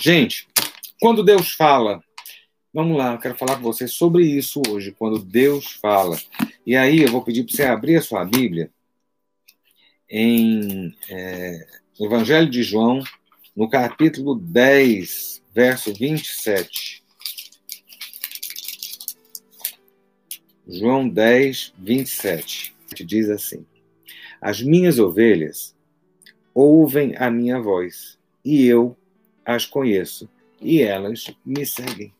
Gente, quando Deus fala, vamos lá, eu quero falar com você sobre isso hoje, quando Deus fala. E aí eu vou pedir para você abrir a sua Bíblia em é, Evangelho de João, no capítulo 10, verso 27. João 10, 27, que diz assim: As minhas ovelhas ouvem a minha voz, e eu as conheço, e elas me seguem.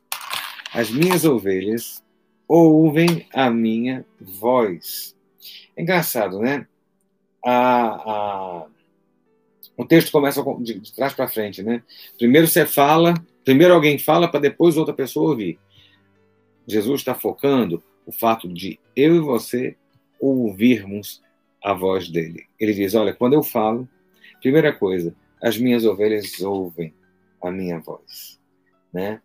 As minhas ovelhas ouvem a minha voz. É engraçado, né? A, a, o texto começa de, de trás para frente, né? Primeiro você fala, primeiro alguém fala para depois outra pessoa ouvir. Jesus está focando o fato de eu e você ouvirmos a voz dele. Ele diz: Olha, quando eu falo, primeira coisa, as minhas ovelhas ouvem a minha voz, né?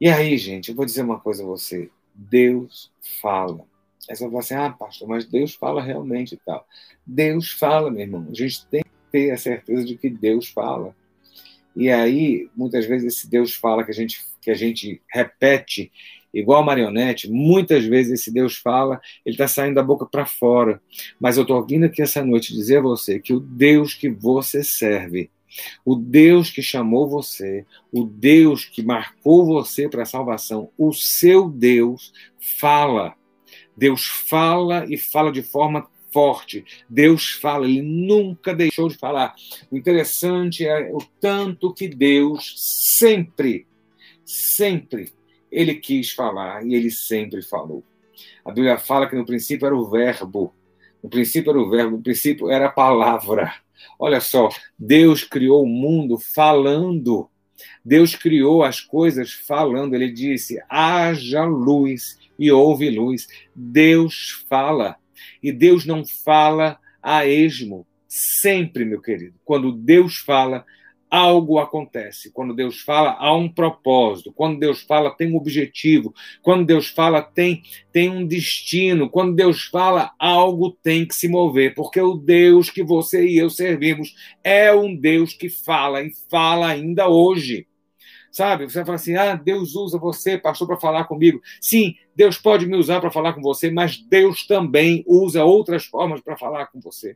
E aí, gente, eu vou dizer uma coisa a você: Deus fala. Aí você vai falar assim: ah, pastor, mas Deus fala realmente e tal. Deus fala, meu irmão. A gente tem que ter a certeza de que Deus fala. E aí, muitas vezes, esse Deus fala que a gente, que a gente repete igual marionete, muitas vezes esse Deus fala, ele está saindo da boca para fora. Mas eu estou vindo aqui essa noite dizer a você que o Deus que você serve, o Deus que chamou você, o Deus que marcou você para a salvação, o seu Deus fala. Deus fala e fala de forma forte. Deus fala, ele nunca deixou de falar. O interessante é o tanto que Deus sempre, sempre ele quis falar e ele sempre falou. A Bíblia fala que no princípio era o verbo, no princípio era o verbo, no princípio era a palavra. Olha só, Deus criou o mundo falando. Deus criou as coisas falando. Ele disse: haja luz e houve luz. Deus fala. E Deus não fala a esmo. Sempre, meu querido. Quando Deus fala, algo acontece. Quando Deus fala, há um propósito. Quando Deus fala, tem um objetivo. Quando Deus fala, tem, tem um destino. Quando Deus fala, algo tem que se mover. Porque o Deus que você e eu servimos é um Deus que fala e fala ainda hoje. Sabe? Você fala assim: ah, Deus usa você, pastor, para falar comigo. Sim, Deus pode me usar para falar com você, mas Deus também usa outras formas para falar com você.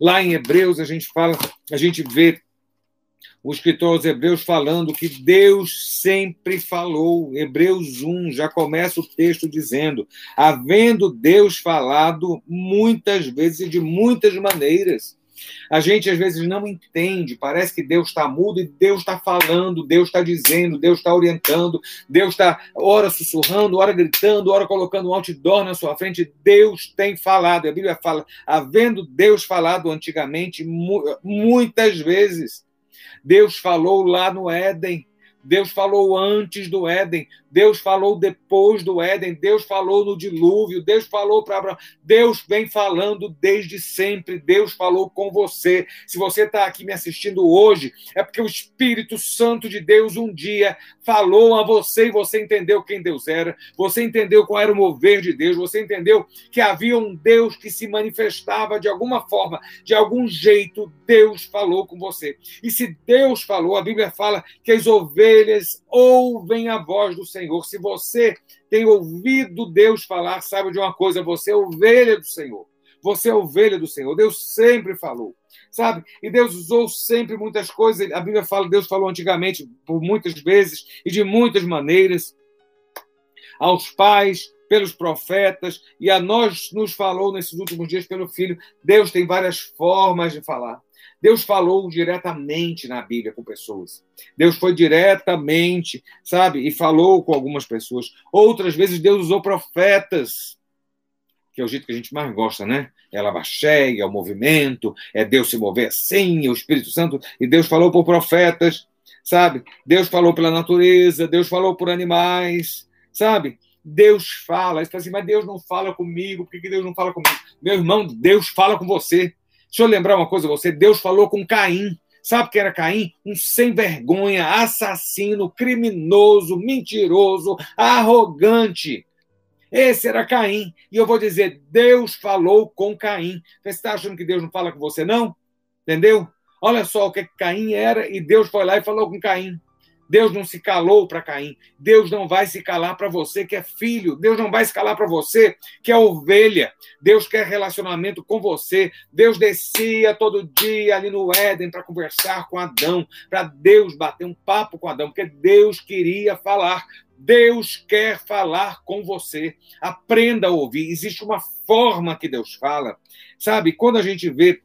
Lá em Hebreus, a gente fala, a gente vê o escritor aos Hebreus falando que Deus sempre falou. Hebreus 1 já começa o texto dizendo: havendo Deus falado muitas vezes e de muitas maneiras. A gente às vezes não entende, parece que Deus está mudo e Deus está falando, Deus está dizendo, Deus está orientando, Deus está ora sussurrando, ora gritando, ora colocando um outdoor na sua frente. Deus tem falado, a Bíblia fala, havendo Deus falado antigamente, muitas vezes. Deus falou lá no Éden. Deus falou antes do Éden, Deus falou depois do Éden, Deus falou no dilúvio, Deus falou para Abraão. Deus vem falando desde sempre, Deus falou com você. Se você está aqui me assistindo hoje, é porque o Espírito Santo de Deus um dia falou a você e você entendeu quem Deus era, você entendeu qual era o mover de Deus, você entendeu que havia um Deus que se manifestava de alguma forma, de algum jeito, Deus falou com você. E se Deus falou, a Bíblia fala que as ovelhas ouvem a voz do Senhor. Se você tem ouvido Deus falar, saiba de uma coisa: você é ovelha do Senhor. Você é ovelha do Senhor. Deus sempre falou sabe? E Deus usou sempre muitas coisas. A Bíblia fala, Deus falou antigamente por muitas vezes e de muitas maneiras aos pais, pelos profetas e a nós nos falou nesses últimos dias pelo Filho. Deus tem várias formas de falar. Deus falou diretamente na Bíblia com pessoas. Deus foi diretamente, sabe, e falou com algumas pessoas. Outras vezes Deus usou profetas, que é o jeito que a gente mais gosta, né? É lavacheia, é o movimento, é Deus se mover assim, é o Espírito Santo, e Deus falou por profetas, sabe? Deus falou pela natureza, Deus falou por animais, sabe? Deus fala. Fala assim, mas Deus não fala comigo, por que Deus não fala comigo? Meu irmão, Deus fala com você. Deixa eu lembrar uma coisa você: Deus falou com Caim. Sabe o que era Caim? Um sem vergonha, assassino, criminoso, mentiroso, arrogante. Esse era Caim. E eu vou dizer: Deus falou com Caim. Você está achando que Deus não fala com você, não? Entendeu? Olha só o que Caim era e Deus foi lá e falou com Caim. Deus não se calou para Caim. Deus não vai se calar para você que é filho. Deus não vai se calar para você que é ovelha. Deus quer relacionamento com você. Deus descia todo dia ali no Éden para conversar com Adão, para Deus bater um papo com Adão, porque Deus queria falar. Deus quer falar com você. Aprenda a ouvir. Existe uma forma que Deus fala. Sabe, quando a gente vê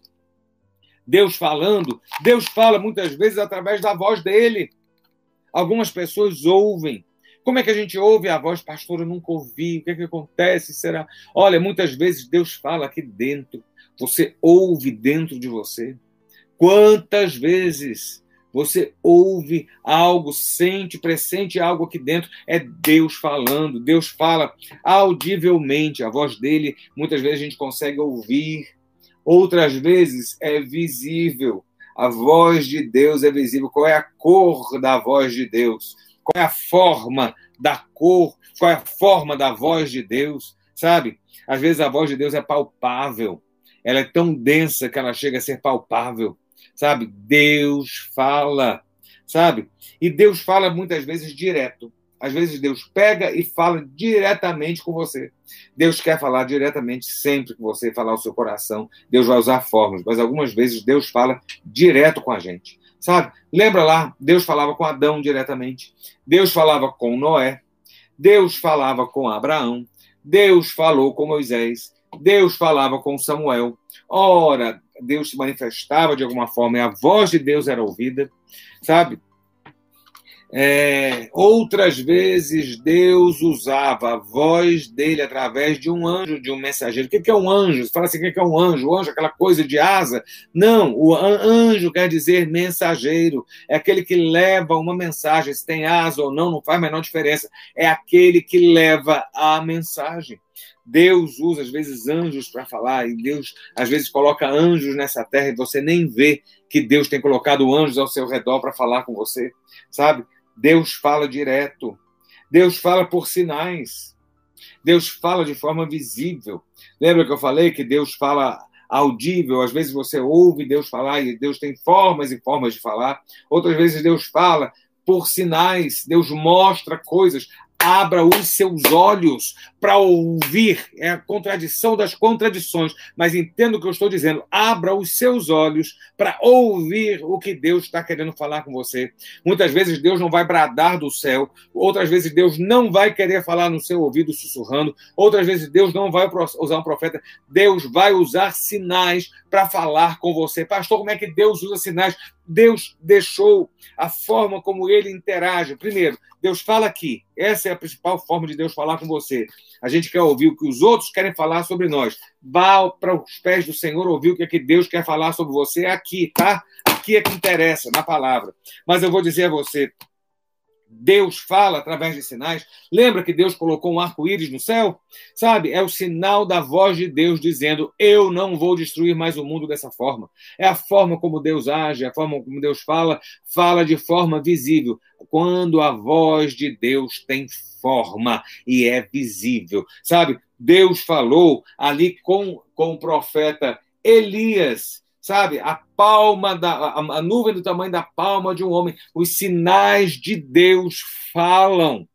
Deus falando, Deus fala muitas vezes através da voz dele. Algumas pessoas ouvem. Como é que a gente ouve a voz, pastor? Eu nunca ouvi. O que, é que acontece? Será? Olha, muitas vezes Deus fala aqui dentro. Você ouve dentro de você. Quantas vezes você ouve algo, sente, pressente algo aqui dentro? É Deus falando. Deus fala audivelmente. A voz dele, muitas vezes a gente consegue ouvir. Outras vezes é visível. A voz de Deus é visível. Qual é a cor da voz de Deus? Qual é a forma da cor? Qual é a forma da voz de Deus? Sabe? Às vezes a voz de Deus é palpável. Ela é tão densa que ela chega a ser palpável. Sabe? Deus fala. Sabe? E Deus fala muitas vezes direto. Às vezes Deus pega e fala diretamente com você. Deus quer falar diretamente sempre com você, falar o seu coração. Deus vai usar formas, mas algumas vezes Deus fala direto com a gente. Sabe? Lembra lá, Deus falava com Adão diretamente. Deus falava com Noé. Deus falava com Abraão. Deus falou com Moisés. Deus falava com Samuel. Ora, Deus se manifestava de alguma forma e a voz de Deus era ouvida, sabe? É, outras vezes Deus usava a voz dele através de um anjo, de um mensageiro. O que é um anjo? Você fala assim: o que é um anjo? O anjo é aquela coisa de asa? Não, o anjo quer dizer mensageiro. É aquele que leva uma mensagem. Se tem asa ou não, não faz a menor diferença. É aquele que leva a mensagem. Deus usa, às vezes, anjos para falar, e Deus, às vezes, coloca anjos nessa terra e você nem vê que Deus tem colocado anjos ao seu redor para falar com você, sabe? Deus fala direto. Deus fala por sinais. Deus fala de forma visível. Lembra que eu falei que Deus fala audível? Às vezes você ouve Deus falar e Deus tem formas e formas de falar. Outras vezes Deus fala por sinais, Deus mostra coisas abra os seus olhos para ouvir. É a contradição das contradições, mas entenda o que eu estou dizendo. Abra os seus olhos para ouvir o que Deus está querendo falar com você. Muitas vezes Deus não vai bradar do céu, outras vezes Deus não vai querer falar no seu ouvido sussurrando, outras vezes Deus não vai usar um profeta. Deus vai usar sinais para falar com você. Pastor, como é que Deus usa sinais? Deus deixou a forma como ele interage. Primeiro, Deus fala aqui. Essa é a principal forma de Deus falar com você. A gente quer ouvir o que os outros querem falar sobre nós. Vá para os pés do Senhor ouvir o que, é que Deus quer falar sobre você aqui, tá? Aqui é que interessa, na palavra. Mas eu vou dizer a você, Deus fala através de sinais. Lembra que Deus colocou um arco-íris no céu? Sabe? É o sinal da voz de Deus dizendo: Eu não vou destruir mais o mundo dessa forma. É a forma como Deus age, é a forma como Deus fala, fala de forma visível. Quando a voz de Deus tem forma e é visível. Sabe? Deus falou ali com, com o profeta Elias sabe? A palma da a, a nuvem do tamanho da palma de um homem. Os sinais de Deus falam.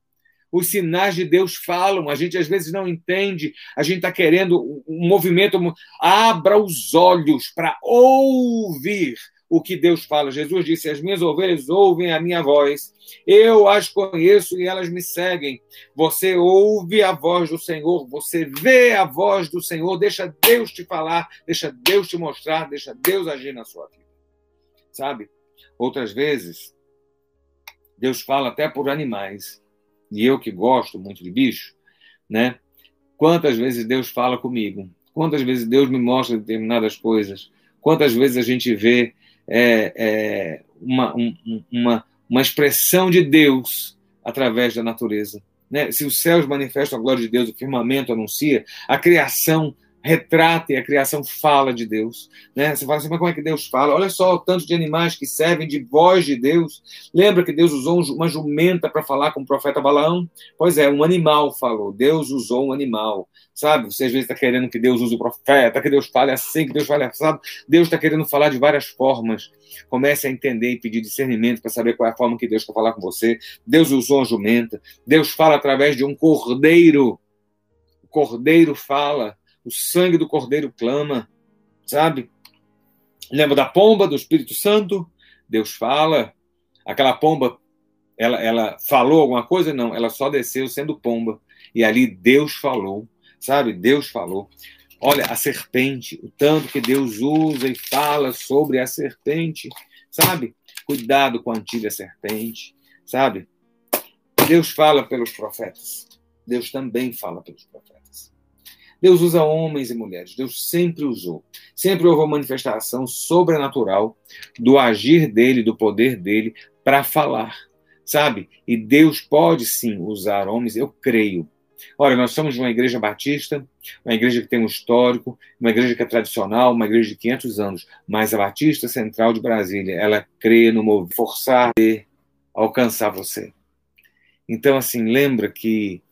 Os sinais de Deus falam. A gente às vezes não entende. A gente está querendo um movimento. Abra os olhos para ouvir o que Deus fala. Jesus disse: As minhas ovelhas ouvem a minha voz, eu as conheço e elas me seguem. Você ouve a voz do Senhor, você vê a voz do Senhor, deixa Deus te falar, deixa Deus te mostrar, deixa Deus agir na sua vida. Sabe? Outras vezes, Deus fala até por animais. E eu que gosto muito de bicho, né? Quantas vezes Deus fala comigo? Quantas vezes Deus me mostra determinadas coisas? Quantas vezes a gente vê é, é uma, um, uma, uma expressão de Deus através da natureza. Né? Se os céus manifestam a glória de Deus, o firmamento anuncia, a criação retrata e a criação fala de Deus. Né? Você fala assim, mas como é que Deus fala? Olha só o tanto de animais que servem de voz de Deus. Lembra que Deus usou uma jumenta para falar com o profeta Balaão? Pois é, um animal falou. Deus usou um animal. Sabe? Você às vezes está querendo que Deus use o profeta, que Deus fale assim, que Deus fale assim. Deus está querendo falar de várias formas. Comece a entender e pedir discernimento para saber qual é a forma que Deus quer falar com você. Deus usou uma jumenta. Deus fala através de um cordeiro. O cordeiro fala o sangue do Cordeiro clama, sabe? Lembra da pomba do Espírito Santo? Deus fala. Aquela pomba, ela, ela falou alguma coisa? Não, ela só desceu sendo pomba. E ali Deus falou, sabe? Deus falou. Olha, a serpente, o tanto que Deus usa e fala sobre a serpente, sabe? Cuidado com a antiga serpente, sabe? Deus fala pelos profetas. Deus também fala pelos profetas. Deus usa homens e mulheres, Deus sempre usou. Sempre houve uma manifestação sobrenatural do agir dele, do poder dele para falar, sabe? E Deus pode sim usar homens, eu creio. Olha, nós somos uma igreja batista, uma igreja que tem um histórico, uma igreja que é tradicional, uma igreja de 500 anos, mas a Batista Central de Brasília, ela crê no mover, forçar a alcançar você. Então, assim, lembra que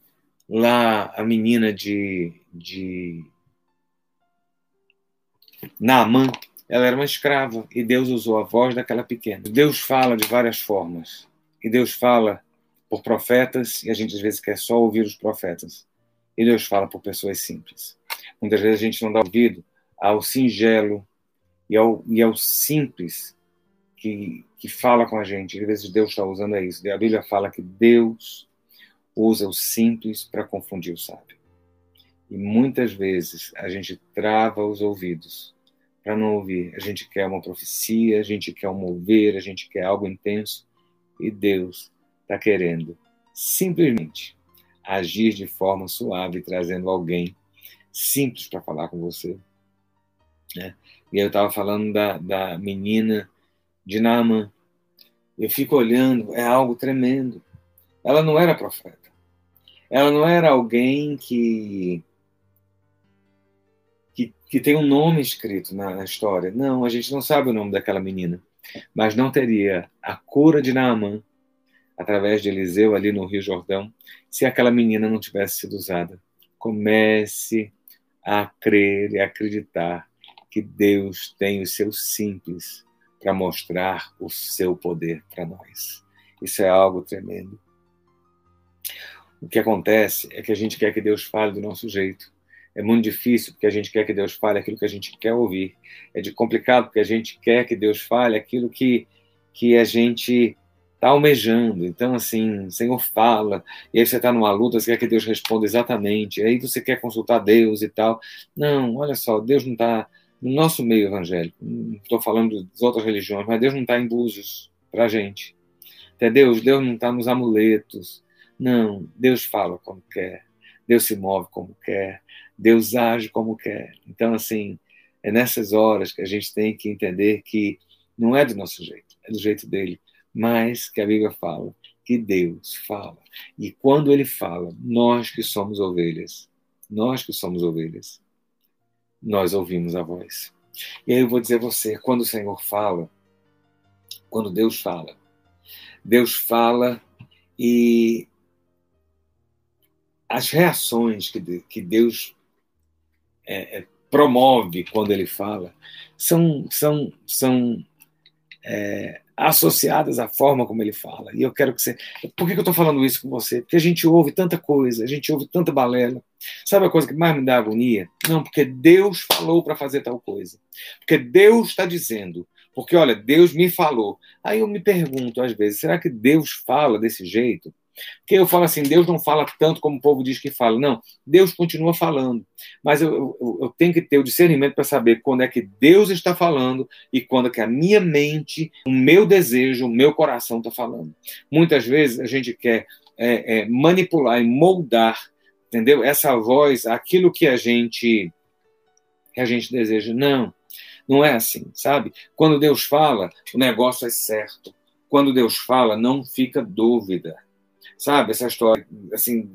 lá a menina de de Naamã, ela era uma escrava e Deus usou a voz daquela pequena. Deus fala de várias formas e Deus fala por profetas e a gente às vezes quer só ouvir os profetas. E Deus fala por pessoas simples. Muitas vezes a gente não dá ouvido ao singelo e ao, e ao simples que, que fala com a gente. Às vezes Deus está usando isso. A Bíblia fala que Deus usa o simples para confundir o sábio. E muitas vezes a gente trava os ouvidos para não ouvir. A gente quer uma profecia, a gente quer um mover, a gente quer algo intenso. E Deus está querendo simplesmente agir de forma suave, trazendo alguém simples para falar com você. Né? E eu estava falando da, da menina de Naaman. Eu fico olhando, é algo tremendo. Ela não era profeta. Ela não era alguém que que, que tem um nome escrito na, na, história. Não, a gente não sabe o nome daquela menina. Mas não teria a cura de Naamã através de Eliseu ali no Rio Jordão se aquela menina não tivesse sido usada. Comece a crer e acreditar que Deus tem o seu simples para mostrar o seu poder para nós. Isso é algo tremendo. O que acontece é que a gente quer que Deus fale do nosso jeito é muito difícil porque a gente quer que Deus fale aquilo que a gente quer ouvir. É de complicado porque a gente quer que Deus fale aquilo que, que a gente está almejando. Então, assim, o Senhor fala, e aí você está numa luta, você quer que Deus responda exatamente, aí você quer consultar Deus e tal. Não, olha só, Deus não está no nosso meio evangélico. Estou falando das outras religiões, mas Deus não está em búzios para a gente. Entendeu? Deus não está nos amuletos. Não, Deus fala como quer. Deus se move como quer, Deus age como quer. Então, assim, é nessas horas que a gente tem que entender que não é do nosso jeito, é do jeito dele, mas que a Bíblia fala que Deus fala. E quando ele fala, nós que somos ovelhas, nós que somos ovelhas, nós ouvimos a voz. E aí eu vou dizer a você, quando o Senhor fala, quando Deus fala, Deus fala e as reações que, que Deus é, é, promove quando ele fala são, são, são é, associadas à forma como ele fala. E eu quero que você. Por que eu estou falando isso com você? Porque a gente ouve tanta coisa, a gente ouve tanta balela. Sabe a coisa que mais me dá agonia? Não, porque Deus falou para fazer tal coisa. Porque Deus está dizendo. Porque, olha, Deus me falou. Aí eu me pergunto, às vezes, será que Deus fala desse jeito? Porque eu falo assim, Deus não fala tanto como o povo diz que fala. Não, Deus continua falando. Mas eu, eu, eu tenho que ter o discernimento para saber quando é que Deus está falando e quando é que a minha mente, o meu desejo, o meu coração está falando. Muitas vezes a gente quer é, é, manipular e moldar, entendeu? Essa voz, aquilo que a gente que a gente deseja. Não, não é assim, sabe? Quando Deus fala, o negócio é certo. Quando Deus fala, não fica dúvida sabe? Essa história, assim,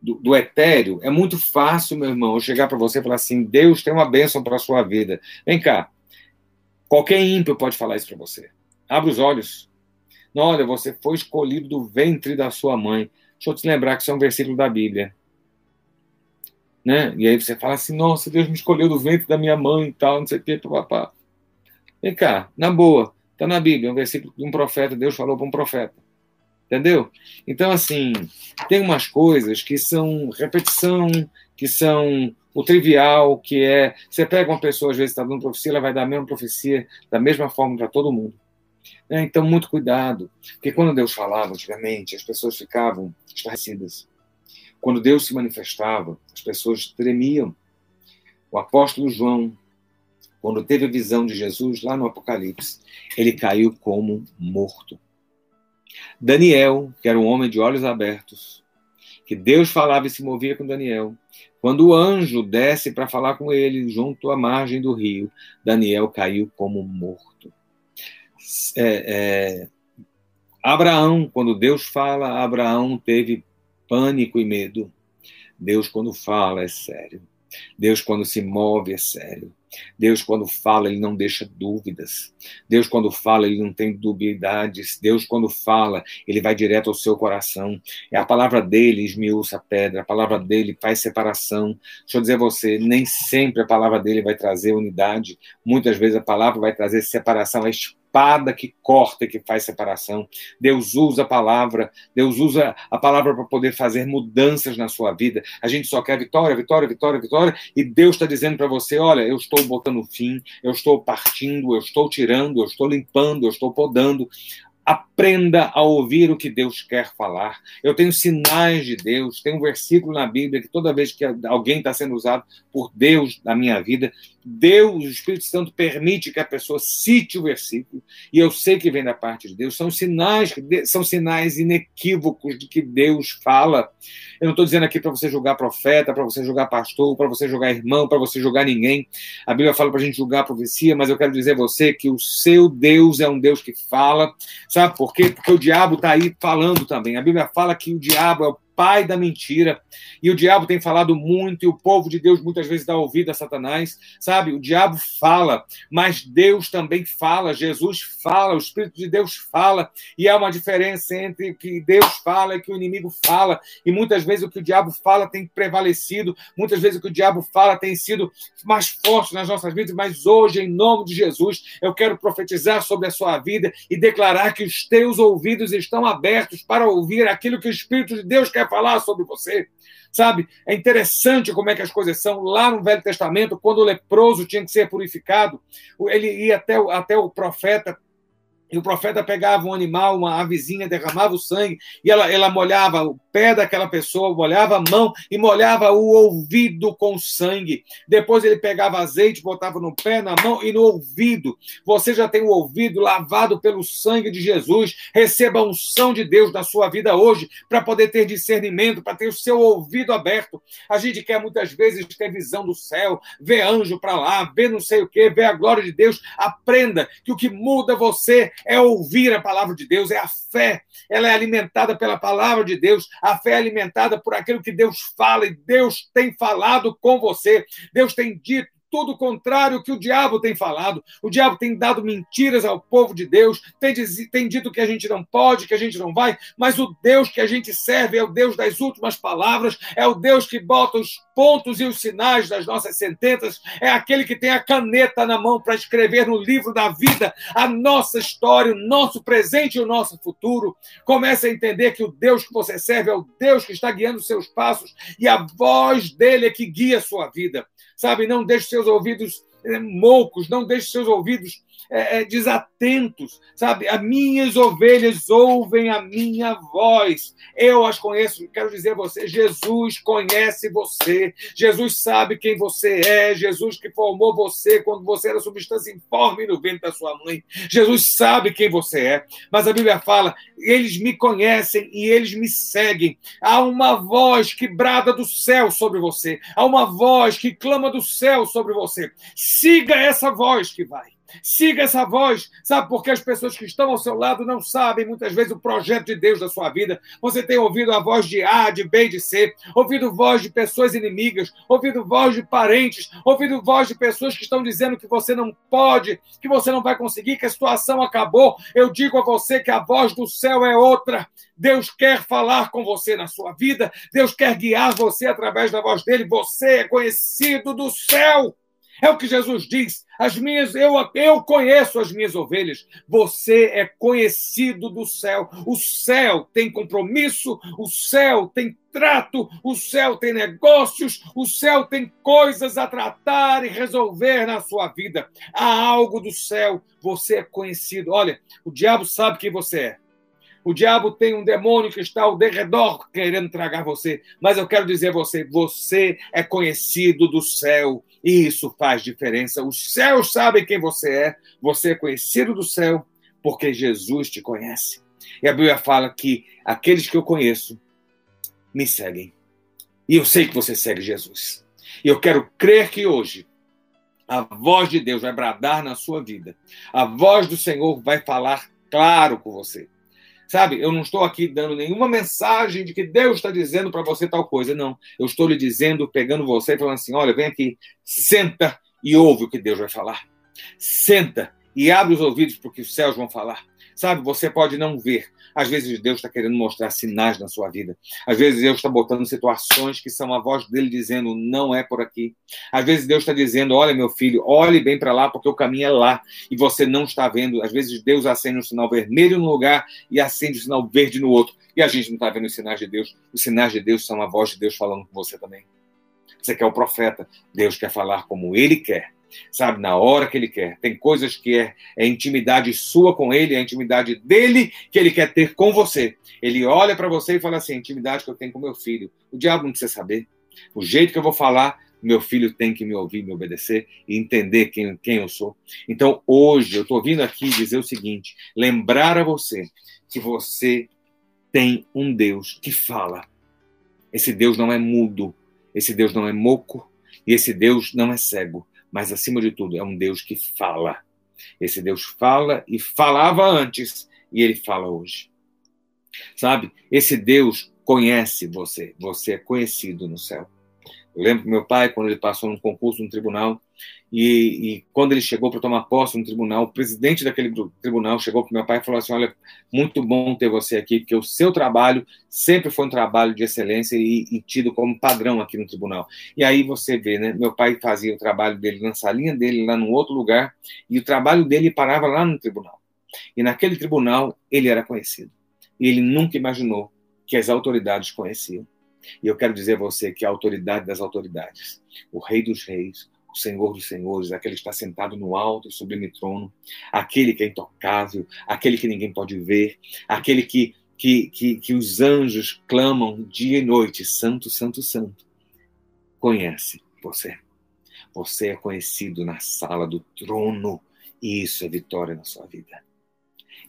do, do etéreo, é muito fácil, meu irmão, eu chegar para você e falar assim: Deus tem uma bênção para a sua vida. Vem cá. Qualquer ímpio pode falar isso para você. Abre os olhos. Não, olha, você foi escolhido do ventre da sua mãe. Deixa eu te lembrar que isso é um versículo da Bíblia. Né? E aí você fala assim: nossa, Deus me escolheu do ventre da minha mãe e tal, não sei o que, papá. Vem cá, na boa, está na Bíblia, um versículo de um profeta, Deus falou para um profeta. Entendeu? Então, assim, tem umas coisas que são repetição, que são o trivial, que é. Você pega uma pessoa, às vezes está dando profecia, ela vai dar a mesma profecia da mesma forma para todo mundo. É, então, muito cuidado, porque quando Deus falava antigamente, as pessoas ficavam estarrecidas. Quando Deus se manifestava, as pessoas tremiam. O apóstolo João, quando teve a visão de Jesus lá no Apocalipse, ele caiu como morto. Daniel, que era um homem de olhos abertos, que Deus falava e se movia com Daniel. Quando o anjo desce para falar com ele junto à margem do rio, Daniel caiu como morto. É, é, Abraão, quando Deus fala, Abraão teve pânico e medo. Deus, quando fala, é sério. Deus, quando se move, é sério. Deus, quando fala, ele não deixa dúvidas. Deus, quando fala, ele não tem dubiedades. Deus, quando fala, ele vai direto ao seu coração. É a palavra dele esmiuça a pedra, a palavra dele faz separação. Deixa eu dizer a você, nem sempre a palavra dele vai trazer unidade. Muitas vezes a palavra vai trazer separação. É espada que corta e que faz separação. Deus usa a palavra, Deus usa a palavra para poder fazer mudanças na sua vida. A gente só quer vitória, vitória, vitória, vitória, e Deus está dizendo para você: olha, eu estou botando fim, eu estou partindo, eu estou tirando, eu estou limpando, eu estou podando. Aprenda a ouvir o que Deus quer falar. Eu tenho sinais de Deus, tem um versículo na Bíblia que toda vez que alguém está sendo usado por Deus na minha vida, Deus, o Espírito Santo, permite que a pessoa cite o versículo, e eu sei que vem da parte de Deus. São sinais, são sinais inequívocos de que Deus fala. Eu não estou dizendo aqui para você julgar profeta, para você julgar pastor, para você julgar irmão, para você julgar ninguém. A Bíblia fala para a gente julgar a profecia, mas eu quero dizer a você que o seu Deus é um Deus que fala. Sabe por quê? Porque o diabo está aí falando também. A Bíblia fala que o diabo é o pai da mentira. E o diabo tem falado muito, e o povo de Deus muitas vezes dá ouvido a Satanás, sabe? O diabo fala, mas Deus também fala, Jesus fala, o Espírito de Deus fala, e há uma diferença entre o que Deus fala e o que o inimigo fala. E muitas vezes o que o diabo fala tem prevalecido, muitas vezes o que o diabo fala tem sido mais forte nas nossas vidas, mas hoje, em nome de Jesus, eu quero profetizar sobre a sua vida e declarar que os teus ouvidos estão abertos para ouvir aquilo que o Espírito de Deus quer falar sobre você. Sabe? É interessante como é que as coisas são. Lá no Velho Testamento, quando o leproso tinha que ser purificado, ele ia até, até o profeta e o profeta pegava um animal, uma avezinha, derramava o sangue, e ela, ela molhava o pé daquela pessoa, molhava a mão e molhava o ouvido com sangue. Depois ele pegava azeite, botava no pé, na mão e no ouvido. Você já tem o ouvido lavado pelo sangue de Jesus. Receba a unção de Deus na sua vida hoje, para poder ter discernimento, para ter o seu ouvido aberto. A gente quer muitas vezes ter visão do céu, ver anjo para lá, ver não sei o que, ver a glória de Deus. Aprenda que o que muda você é ouvir a palavra de Deus, é a fé. Ela é alimentada pela palavra de Deus, a fé é alimentada por aquilo que Deus fala e Deus tem falado com você. Deus tem dito tudo contrário que o diabo tem falado. O diabo tem dado mentiras ao povo de Deus, tem, tem dito que a gente não pode, que a gente não vai, mas o Deus que a gente serve é o Deus das últimas palavras, é o Deus que bota os pontos e os sinais das nossas sentenças, é aquele que tem a caneta na mão para escrever no livro da vida a nossa história, o nosso presente e o nosso futuro. Comece a entender que o Deus que você serve é o Deus que está guiando seus passos e a voz dele é que guia a sua vida sabe? Não deixe seus ouvidos é, moucos, não deixe seus ouvidos é, é, desatentos, sabe? As minhas ovelhas ouvem a minha voz. Eu as conheço. Quero dizer a você, Jesus conhece você. Jesus sabe quem você é. Jesus que formou você quando você era substância informe no ventre da sua mãe. Jesus sabe quem você é. Mas a Bíblia fala: eles me conhecem e eles me seguem. Há uma voz que brada do céu sobre você. Há uma voz que clama do céu sobre você. Siga essa voz que vai. Siga essa voz, sabe? Porque as pessoas que estão ao seu lado não sabem muitas vezes o projeto de Deus da sua vida. Você tem ouvido a voz de A, de B, de C, ouvido voz de pessoas inimigas, ouvido voz de parentes, ouvido voz de pessoas que estão dizendo que você não pode, que você não vai conseguir, que a situação acabou. Eu digo a você que a voz do céu é outra. Deus quer falar com você na sua vida, Deus quer guiar você através da voz dele. Você é conhecido do céu. É o que Jesus diz. As minhas, eu, eu conheço as minhas ovelhas. Você é conhecido do céu. O céu tem compromisso, o céu tem trato, o céu tem negócios, o céu tem coisas a tratar e resolver na sua vida. Há algo do céu. Você é conhecido. Olha, o diabo sabe quem você é. O diabo tem um demônio que está ao derredor querendo tragar você. Mas eu quero dizer a você: você é conhecido do céu. E isso faz diferença. Os céus sabem quem você é. Você é conhecido do céu porque Jesus te conhece. E a Bíblia fala que aqueles que eu conheço me seguem. E eu sei que você segue Jesus. E eu quero crer que hoje a voz de Deus vai bradar na sua vida. A voz do Senhor vai falar claro com você. Sabe, eu não estou aqui dando nenhuma mensagem de que Deus está dizendo para você tal coisa. Não. Eu estou lhe dizendo, pegando você e falando assim: olha, vem aqui, senta e ouve o que Deus vai falar. Senta e abre os ouvidos para o que os céus vão falar. Sabe, você pode não ver. Às vezes Deus está querendo mostrar sinais na sua vida. Às vezes Deus está botando situações que são a voz dele dizendo não é por aqui. Às vezes Deus está dizendo olha meu filho, olhe bem para lá porque o caminho é lá e você não está vendo. Às vezes Deus acende um sinal vermelho num lugar e acende um sinal verde no outro e a gente não está vendo os sinais de Deus. Os sinais de Deus são a voz de Deus falando com você também. Você quer o profeta, Deus quer falar como ele quer sabe, na hora que ele quer. Tem coisas que é, é intimidade sua com ele, é intimidade dele que ele quer ter com você. Ele olha para você e fala assim: intimidade que eu tenho com meu filho. O diabo não precisa saber. O jeito que eu vou falar, meu filho tem que me ouvir, me obedecer e entender quem, quem eu sou. Então, hoje, eu estou vindo aqui dizer o seguinte: lembrar a você que você tem um Deus que fala. Esse Deus não é mudo, esse Deus não é moco e esse Deus não é cego mas acima de tudo é um Deus que fala. Esse Deus fala e falava antes e ele fala hoje. Sabe? Esse Deus conhece você, você é conhecido no céu. Eu lembro que meu pai, quando ele passou num concurso no tribunal, e, e quando ele chegou para tomar posse no tribunal, o presidente daquele tribunal chegou para meu pai e falou assim: Olha, muito bom ter você aqui, porque o seu trabalho sempre foi um trabalho de excelência e, e tido como padrão aqui no tribunal. E aí você vê, né? Meu pai fazia o trabalho dele na salinha dele, lá num outro lugar, e o trabalho dele parava lá no tribunal. E naquele tribunal ele era conhecido. E ele nunca imaginou que as autoridades conheciam. E eu quero dizer a você que a autoridade das autoridades, o Rei dos Reis, o Senhor dos Senhores, aquele que está sentado no alto sublime trono, aquele que é intocável, aquele que ninguém pode ver, aquele que, que, que, que os anjos clamam dia e noite: Santo, Santo, Santo. Conhece você. Você é conhecido na sala do trono, e isso é vitória na sua vida.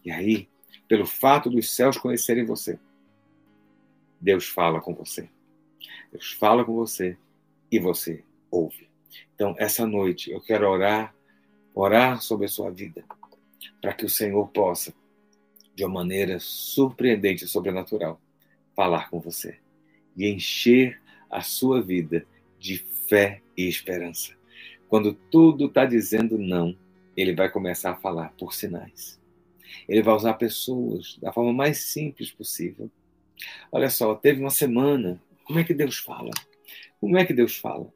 E aí, pelo fato dos céus conhecerem você, Deus fala com você. Deus fala com você e você ouve. Então, essa noite eu quero orar, orar sobre a sua vida, para que o Senhor possa, de uma maneira surpreendente e sobrenatural, falar com você e encher a sua vida de fé e esperança. Quando tudo está dizendo não, ele vai começar a falar por sinais. Ele vai usar pessoas da forma mais simples possível Olha só, teve uma semana. Como é que Deus fala? Como é que Deus fala?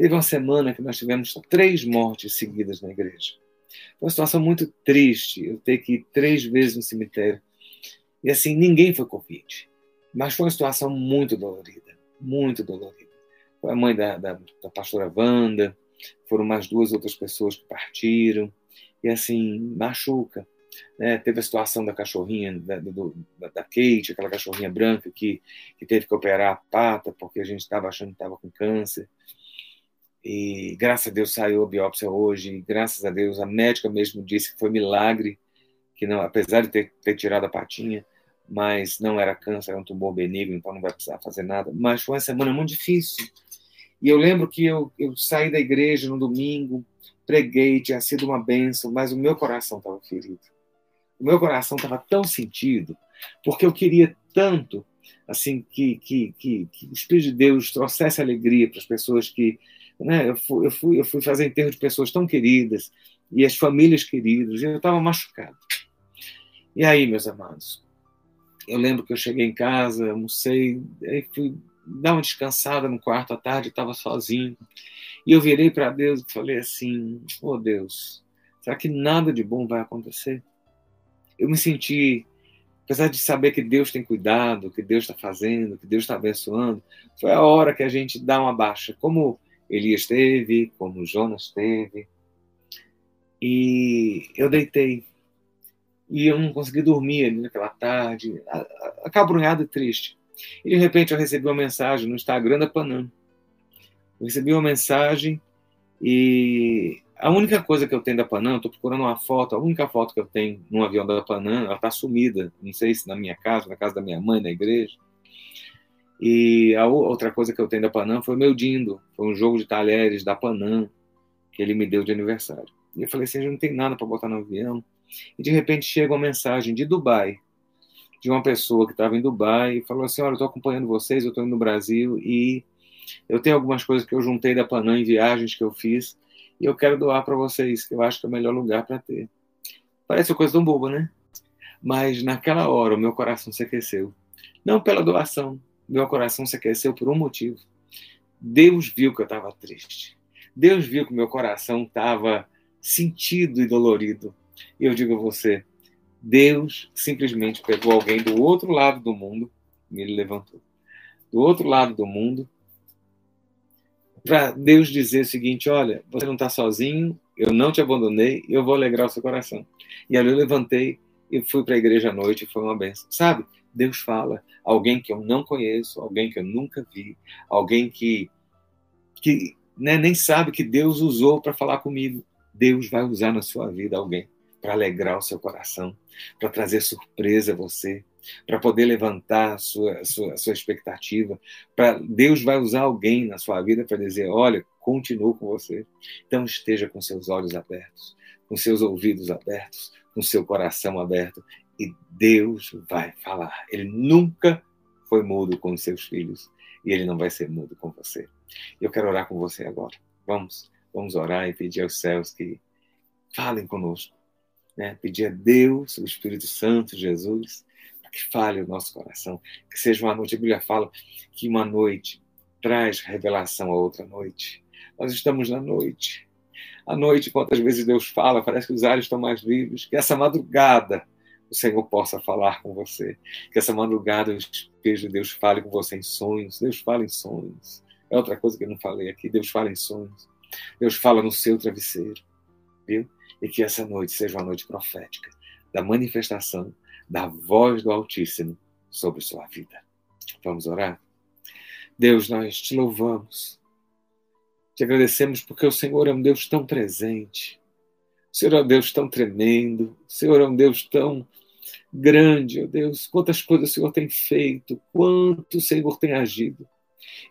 Teve uma semana que nós tivemos três mortes seguidas na igreja. Foi uma situação muito triste. Eu ter que ir três vezes no cemitério. E assim, ninguém foi Covid. Mas foi uma situação muito dolorida. Muito dolorida. Foi a mãe da, da, da pastora Wanda, foram mais duas outras pessoas que partiram. E assim, machuca. Né? Teve a situação da cachorrinha, da, do, da, Kate, aquela cachorrinha branca que, que teve que operar a pata porque a gente estava achando que estava com câncer. E graças a Deus saiu a biópsia hoje, e graças a Deus a médica mesmo disse que foi milagre, que não, apesar de ter, ter tirado a patinha, mas não era câncer, era um tumor benigno, então não vai precisar fazer nada. Mas foi uma semana muito difícil. E eu lembro que eu, eu saí da igreja no domingo, preguei, tinha sido uma benção, mas o meu coração estava ferido. O meu coração estava tão sentido, porque eu queria tanto assim que, que, que, que o Espírito de Deus trouxesse alegria para as pessoas que. Né, eu, fui, eu, fui, eu fui fazer enterro de pessoas tão queridas, e as famílias queridas, e eu estava machucado. E aí, meus amados, eu lembro que eu cheguei em casa, almocei, aí fui dar uma descansada no quarto à tarde, estava sozinho. E eu virei para Deus e falei assim: Oh Deus, será que nada de bom vai acontecer? Eu me senti, apesar de saber que Deus tem cuidado, que Deus está fazendo, que Deus está abençoando, foi a hora que a gente dá uma baixa, como Elias teve, como Jonas teve. E eu deitei. E eu não consegui dormir ali naquela tarde, acabrunhado e triste. E de repente eu recebi uma mensagem no Instagram da Panam. Eu recebi uma mensagem e a única coisa que eu tenho da Panam, estou procurando uma foto, a única foto que eu tenho num avião da Panam, ela está sumida. Não sei se na minha casa, na casa da minha mãe, na igreja. E a outra coisa que eu tenho da Panam foi meu Dindo. Foi um jogo de talheres da Panam que ele me deu de aniversário. E eu falei assim, não tem nada para botar no avião. E de repente chega uma mensagem de Dubai, de uma pessoa que estava em Dubai e falou assim: Olha, eu estou acompanhando vocês, eu estou indo no Brasil e eu tenho algumas coisas que eu juntei da Panam em viagens que eu fiz e eu quero doar para vocês, que eu acho que é o melhor lugar para ter. Parece uma coisa tão boba, né? Mas naquela hora o meu coração se aqueceu. Não pela doação, meu coração se aqueceu por um motivo. Deus viu que eu estava triste. Deus viu que meu coração estava sentido e dolorido. E eu digo a você, Deus simplesmente pegou alguém do outro lado do mundo e ele levantou. Do outro lado do mundo, para Deus dizer o seguinte: olha, você não está sozinho, eu não te abandonei, eu vou alegrar o seu coração. E ali eu levantei e fui para a igreja à noite, foi uma benção. Sabe? Deus fala, alguém que eu não conheço, alguém que eu nunca vi, alguém que, que né, nem sabe que Deus usou para falar comigo. Deus vai usar na sua vida alguém para alegrar o seu coração, para trazer surpresa a você, para poder levantar a sua, a sua, a sua expectativa. Pra, Deus vai usar alguém na sua vida para dizer: olha, continuo com você. Então esteja com seus olhos abertos, com seus ouvidos abertos, com seu coração aberto, e Deus vai falar. Ele nunca foi mudo com os seus filhos e ele não vai ser mudo com você. Eu quero orar com você agora. Vamos, vamos orar e pedir aos céus que falem conosco né? pedir a Deus, o Espírito Santo, Jesus, que fale o nosso coração, que seja uma noite, a Bíblia fala que uma noite traz revelação a outra noite. Nós estamos na noite. À noite, quantas vezes Deus fala, parece que os ares estão mais vivos, que essa madrugada o Senhor possa falar com você, que essa madrugada o Espírito de Deus fale com você em sonhos, Deus fala em sonhos. É outra coisa que eu não falei aqui, Deus fala em sonhos. Deus fala no seu travesseiro, viu? e que essa noite seja uma noite profética da manifestação da voz do Altíssimo sobre sua vida. Vamos orar? Deus, nós te louvamos, te agradecemos porque o Senhor é um Deus tão presente, o Senhor é um Deus tão tremendo, o Senhor é um Deus tão grande, ó Deus, quantas coisas o Senhor tem feito, quanto o Senhor tem agido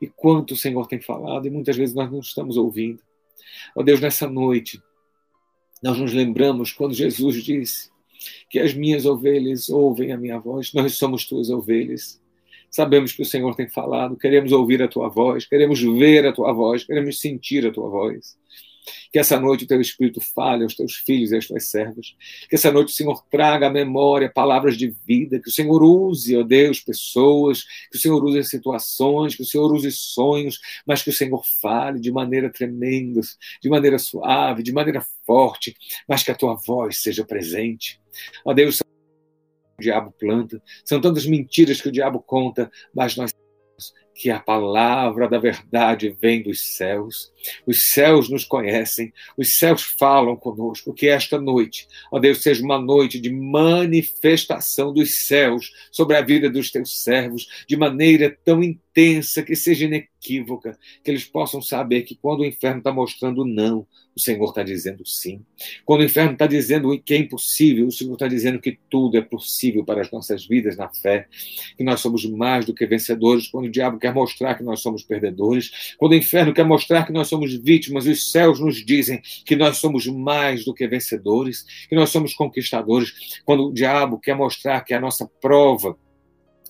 e quanto o Senhor tem falado, e muitas vezes nós não estamos ouvindo. Ó Deus, nessa noite, nós nos lembramos quando Jesus disse que as minhas ovelhas ouvem a minha voz, nós somos tuas ovelhas. Sabemos que o Senhor tem falado, queremos ouvir a tua voz, queremos ver a tua voz, queremos sentir a tua voz. Que essa noite o teu Espírito fale aos teus filhos e às tuas servas. Que essa noite o Senhor traga à memória palavras de vida. Que o Senhor use, ó Deus, pessoas. Que o Senhor use situações. Que o Senhor use sonhos. Mas que o Senhor fale de maneira tremenda, de maneira suave, de maneira forte. Mas que a tua voz seja presente. Ó Deus, o diabo planta. São tantas mentiras que o diabo conta. Mas nós que a palavra da verdade vem dos céus. Os céus nos conhecem, os céus falam conosco. Que esta noite, ó Deus, seja uma noite de manifestação dos céus sobre a vida dos teus servos, de maneira tão intensa que seja que eles possam saber que quando o inferno está mostrando não, o Senhor está dizendo sim. Quando o inferno está dizendo que é impossível, o Senhor está dizendo que tudo é possível para as nossas vidas na fé, que nós somos mais do que vencedores. Quando o diabo quer mostrar que nós somos perdedores, quando o inferno quer mostrar que nós somos vítimas, os céus nos dizem que nós somos mais do que vencedores, que nós somos conquistadores. Quando o diabo quer mostrar que a nossa prova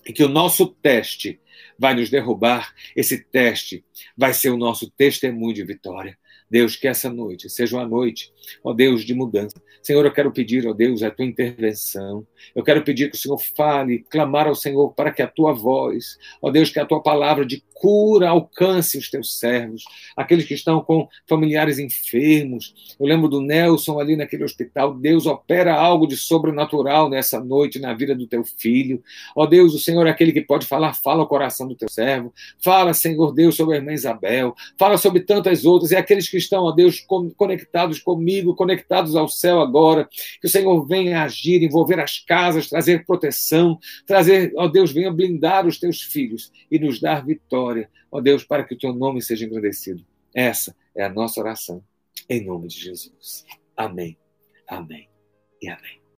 e que o nosso teste vai nos derrubar, esse teste vai ser o nosso testemunho de vitória. Deus, que essa noite seja uma noite, ó Deus, de mudança. Senhor, eu quero pedir, ó Deus, a tua intervenção. Eu quero pedir que o Senhor fale, clamar ao Senhor para que a tua voz, ó Deus, que a tua palavra de cura alcance os teus servos, aqueles que estão com familiares enfermos. Eu lembro do Nelson ali naquele hospital. Deus opera algo de sobrenatural nessa noite na vida do teu filho. Ó Deus, o Senhor é aquele que pode falar, fala o coração do teu servo. Fala, Senhor Deus, sobre a irmã Isabel. Fala sobre tantas outras. E aqueles que estão, ó Deus, conectados comigo, conectados ao céu agora. Que o Senhor venha agir, envolver as casas, trazer proteção, trazer, ó Deus, venha blindar os teus filhos e nos dar vitória ó Deus, para que o teu nome seja engrandecido. Essa é a nossa oração, em nome de Jesus. Amém, amém e amém.